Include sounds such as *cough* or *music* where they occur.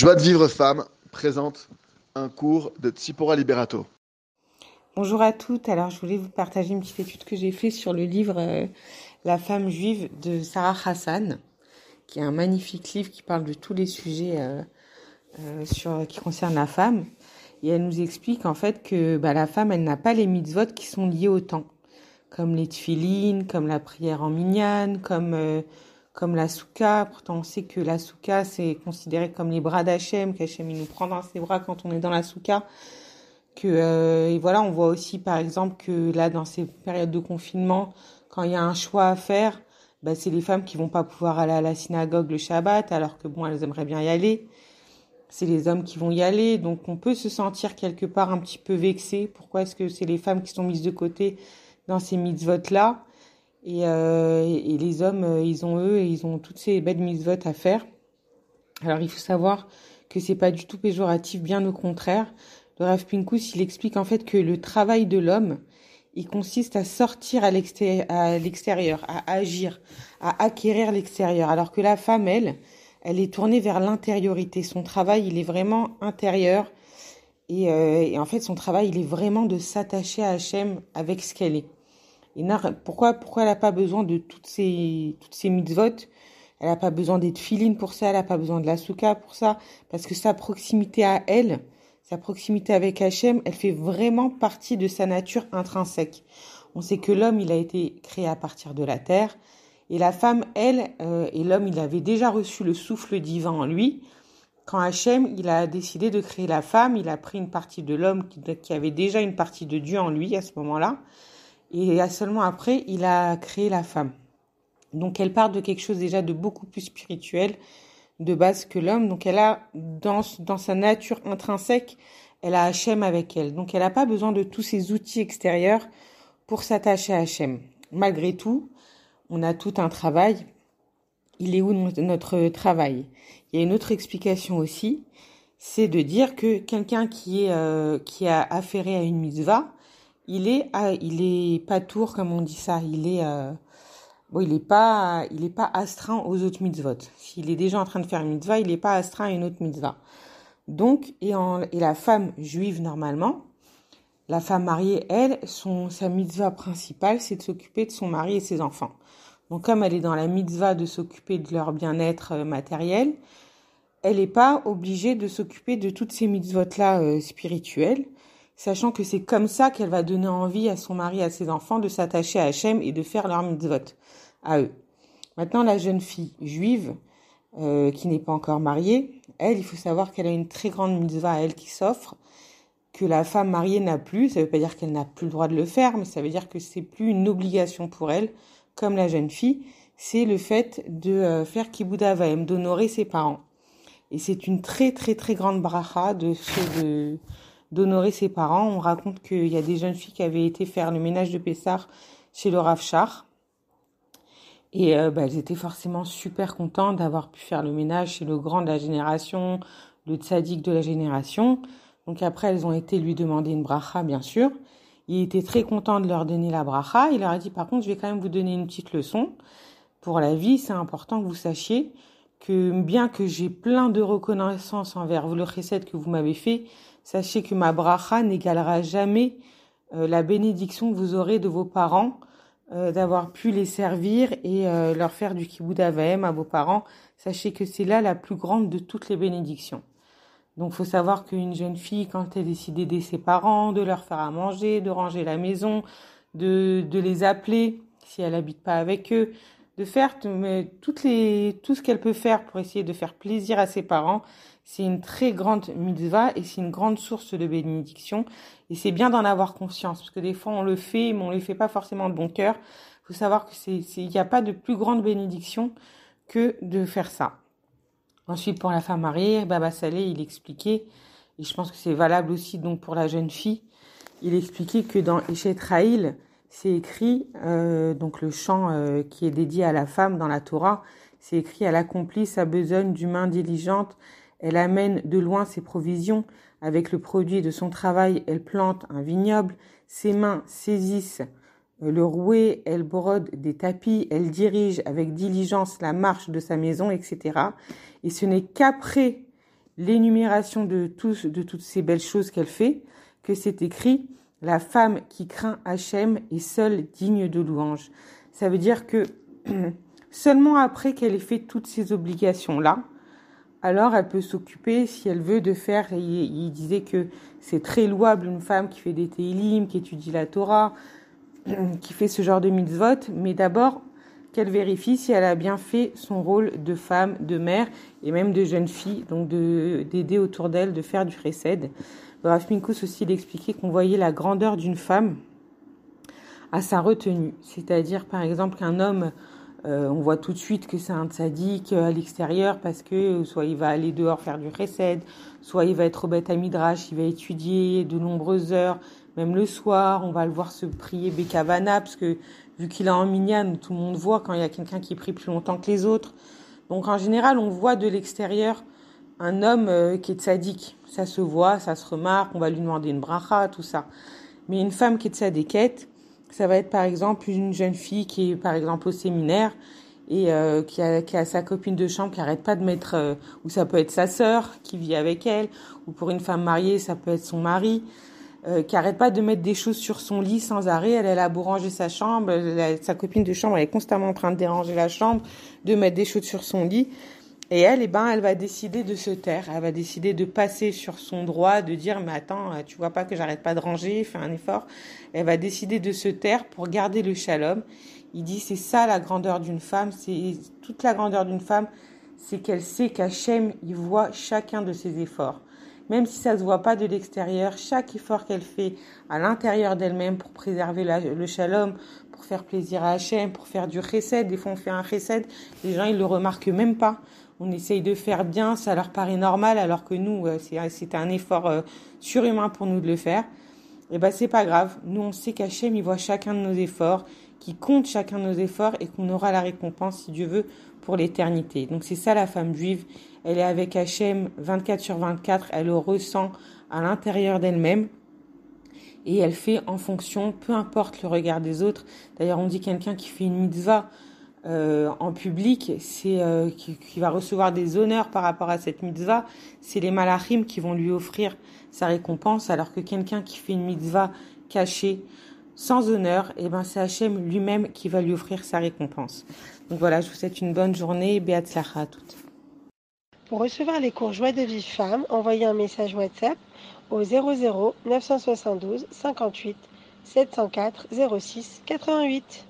Joie de vivre femme présente un cours de Tsipora Liberato. Bonjour à toutes. Alors, je voulais vous partager une petite étude que j'ai faite sur le livre euh, La femme juive de Sarah Hassan, qui est un magnifique livre qui parle de tous les sujets euh, euh, qui concernent la femme. Et elle nous explique en fait que bah, la femme, elle n'a pas les mitzvot qui sont liés au temps, comme les tfilines, comme la prière en minyan, comme comme la souka. Pourtant, on sait que la souka, c'est considéré comme les bras d'Hachem, qu'Hachem, il nous prend dans ses bras quand on est dans la souka. Que, euh, et voilà, on voit aussi, par exemple, que là, dans ces périodes de confinement, quand il y a un choix à faire, bah, c'est les femmes qui vont pas pouvoir aller à la synagogue le Shabbat, alors que bon, elles aimeraient bien y aller. C'est les hommes qui vont y aller, donc on peut se sentir quelque part un petit peu vexé. Pourquoi est-ce que c'est les femmes qui sont mises de côté dans ces mitzvot-là? Et, euh, et, les hommes, euh, ils ont eux, ils ont toutes ces belles mises-votes à faire. Alors il faut savoir que c'est pas du tout péjoratif, bien au contraire. Le Rav Pinkus, il explique en fait que le travail de l'homme, il consiste à sortir à l'extérieur, à agir, à acquérir l'extérieur, alors que la femme, elle, elle est tournée vers l'intériorité. Son travail, il est vraiment intérieur. Et, euh, et, en fait, son travail, il est vraiment de s'attacher à Hachem avec ce qu'elle est pourquoi, pourquoi elle n'a pas besoin de toutes ces, toutes ces mitzvot? Elle n'a pas besoin d'être filine pour ça, elle n'a pas besoin de la souka pour ça, parce que sa proximité à elle, sa proximité avec Hachem, elle fait vraiment partie de sa nature intrinsèque. On sait que l'homme, il a été créé à partir de la terre, et la femme, elle, euh, et l'homme, il avait déjà reçu le souffle divin en lui. Quand Hachem, il a décidé de créer la femme, il a pris une partie de l'homme qui avait déjà une partie de Dieu en lui à ce moment-là, et seulement après, il a créé la femme. Donc elle part de quelque chose déjà de beaucoup plus spirituel de base que l'homme. Donc elle a dans, dans sa nature intrinsèque, elle a Hachem avec elle. Donc elle n'a pas besoin de tous ces outils extérieurs pour s'attacher à Hachem. Malgré tout, on a tout un travail. Il est où notre travail? Il y a une autre explication aussi, c'est de dire que quelqu'un qui euh, qui a affairé à une mitzvah, il est ah, il est pas tour comme on dit ça. Il est euh, bon il est pas il est pas astreint aux autres mitzvot. S'il est déjà en train de faire une mitzvah il est pas astreint à une autre mitzvah. Donc et en et la femme juive normalement la femme mariée elle son sa mitzvah principale c'est de s'occuper de son mari et ses enfants. Donc comme elle est dans la mitzvah de s'occuper de leur bien-être euh, matériel elle n'est pas obligée de s'occuper de toutes ces mitzvot là euh, spirituelles sachant que c'est comme ça qu'elle va donner envie à son mari, à ses enfants de s'attacher à Hachem et de faire leur mitzvot à eux. Maintenant, la jeune fille juive, euh, qui n'est pas encore mariée, elle, il faut savoir qu'elle a une très grande mitzvah à elle qui s'offre, que la femme mariée n'a plus. Ça ne veut pas dire qu'elle n'a plus le droit de le faire, mais ça veut dire que c'est plus une obligation pour elle, comme la jeune fille. C'est le fait de euh, faire kibbutz d'honorer ses parents. Et c'est une très très très grande bracha de, de d'honorer ses parents. On raconte qu'il y a des jeunes filles qui avaient été faire le ménage de Pessar chez le Rav Char. Et euh, bah, elles étaient forcément super contentes d'avoir pu faire le ménage chez le grand de la génération, le tzaddik de la génération. Donc après, elles ont été lui demander une bracha, bien sûr. Il était très content de leur donner la bracha. Il leur a dit, par contre, je vais quand même vous donner une petite leçon. Pour la vie, c'est important que vous sachiez que bien que j'ai plein de reconnaissance envers vous, le recette que vous m'avez fait, Sachez que ma bracha n'égalera jamais euh, la bénédiction que vous aurez de vos parents euh, d'avoir pu les servir et euh, leur faire du kibbutz avaim à vos parents. Sachez que c'est là la plus grande de toutes les bénédictions. Donc, faut savoir qu'une jeune fille, quand elle décide d'aider ses parents, de leur faire à manger, de ranger la maison, de, de les appeler si elle habite pas avec eux, de faire toutes les, tout ce qu'elle peut faire pour essayer de faire plaisir à ses parents, c'est une très grande mitzvah et c'est une grande source de bénédiction. Et c'est bien d'en avoir conscience, parce que des fois on le fait, mais on le fait pas forcément de bon cœur. Il faut savoir que n'y a pas de plus grande bénédiction que de faire ça. Ensuite, pour la femme mariée, Baba Saleh, il expliquait, et je pense que c'est valable aussi donc pour la jeune fille, il expliquait que dans Eshet Raïl, c'est écrit, euh, donc le chant euh, qui est dédié à la femme dans la Torah, c'est écrit, elle accomplit sa besogne d'humain diligente elle amène de loin ses provisions. Avec le produit de son travail, elle plante un vignoble. Ses mains saisissent euh, le rouet, elle brode des tapis, elle dirige avec diligence la marche de sa maison, etc. Et ce n'est qu'après l'énumération de, tous, de toutes ces belles choses qu'elle fait, que c'est écrit La femme qui craint Hachem est seule digne de louange. Ça veut dire que *clears throat* seulement après qu'elle ait fait toutes ces obligations-là, alors elle peut s'occuper, si elle veut, de faire. Il, disait que c'est très louable une femme qui fait des télim, qui étudie la Torah, *clears throat* qui fait ce genre de mitzvot, mais d'abord qu'elle vérifie si elle a bien fait son rôle de femme, de mère et même de jeune fille, donc d'aider autour d'elle, de faire du recède. Bref, Minkus aussi d'expliquer qu'on voyait la grandeur d'une femme à sa retenue, c'est-à-dire par exemple qu'un homme euh, on voit tout de suite que c'est un tzaddik à l'extérieur parce que soit il va aller dehors faire du recède, soit il va être au bête à midrash, il va étudier de nombreuses heures, même le soir, on va le voir se prier Bekavana parce que vu qu'il est en minyan, tout le monde voit quand il y a quelqu'un qui prie plus longtemps que les autres. Donc en général, on voit de l'extérieur un homme euh, qui est tzaddik. Ça se voit, ça se remarque, on va lui demander une bracha, tout ça. Mais une femme qui est tzadikette, ça va être par exemple une jeune fille qui est par exemple au séminaire et euh, qui, a, qui, a, sa copine de chambre qui arrête pas de mettre, euh, ou ça peut être sa sœur qui vit avec elle, ou pour une femme mariée, ça peut être son mari, euh, qui arrête pas de mettre des choses sur son lit sans arrêt. Elle, elle a beau ranger sa chambre, sa copine de chambre elle est constamment en train de déranger la chambre, de mettre des choses sur son lit. Et elle, eh ben, elle va décider de se taire. Elle va décider de passer sur son droit, de dire, mais attends, tu vois pas que j'arrête pas de ranger, fais un effort. Elle va décider de se taire pour garder le shalom. Il dit, c'est ça la grandeur d'une femme, c'est toute la grandeur d'une femme, c'est qu'elle sait qu'Hachem, il voit chacun de ses efforts. Même si ça se voit pas de l'extérieur, chaque effort qu'elle fait à l'intérieur d'elle-même pour préserver le shalom, pour faire plaisir à Hachem, pour faire du chesed, des fois on fait un chesed, les gens ils le remarquent même pas on essaye de faire bien, ça leur paraît normal, alors que nous, euh, c'est un effort euh, surhumain pour nous de le faire. Et eh ben c'est pas grave. Nous, on sait qu'Hachem, il voit chacun de nos efforts, qu'il compte chacun de nos efforts et qu'on aura la récompense, si Dieu veut, pour l'éternité. Donc c'est ça la femme juive. Elle est avec Hachem 24 sur 24, elle le ressent à l'intérieur d'elle-même et elle fait en fonction, peu importe le regard des autres. D'ailleurs, on dit quelqu'un qui fait une mitzvah, euh, en public, c'est euh, qui, va recevoir des honneurs par rapport à cette mitzvah, c'est les malachim qui vont lui offrir sa récompense, alors que quelqu'un qui fait une mitzvah cachée, sans honneur, et eh ben c'est Hachem lui-même qui va lui offrir sa récompense. Donc voilà, je vous souhaite une bonne journée, Beat à toutes. Pour recevoir les cours Joie de vie femme, envoyez un message WhatsApp au 00 972 58 704 06 88.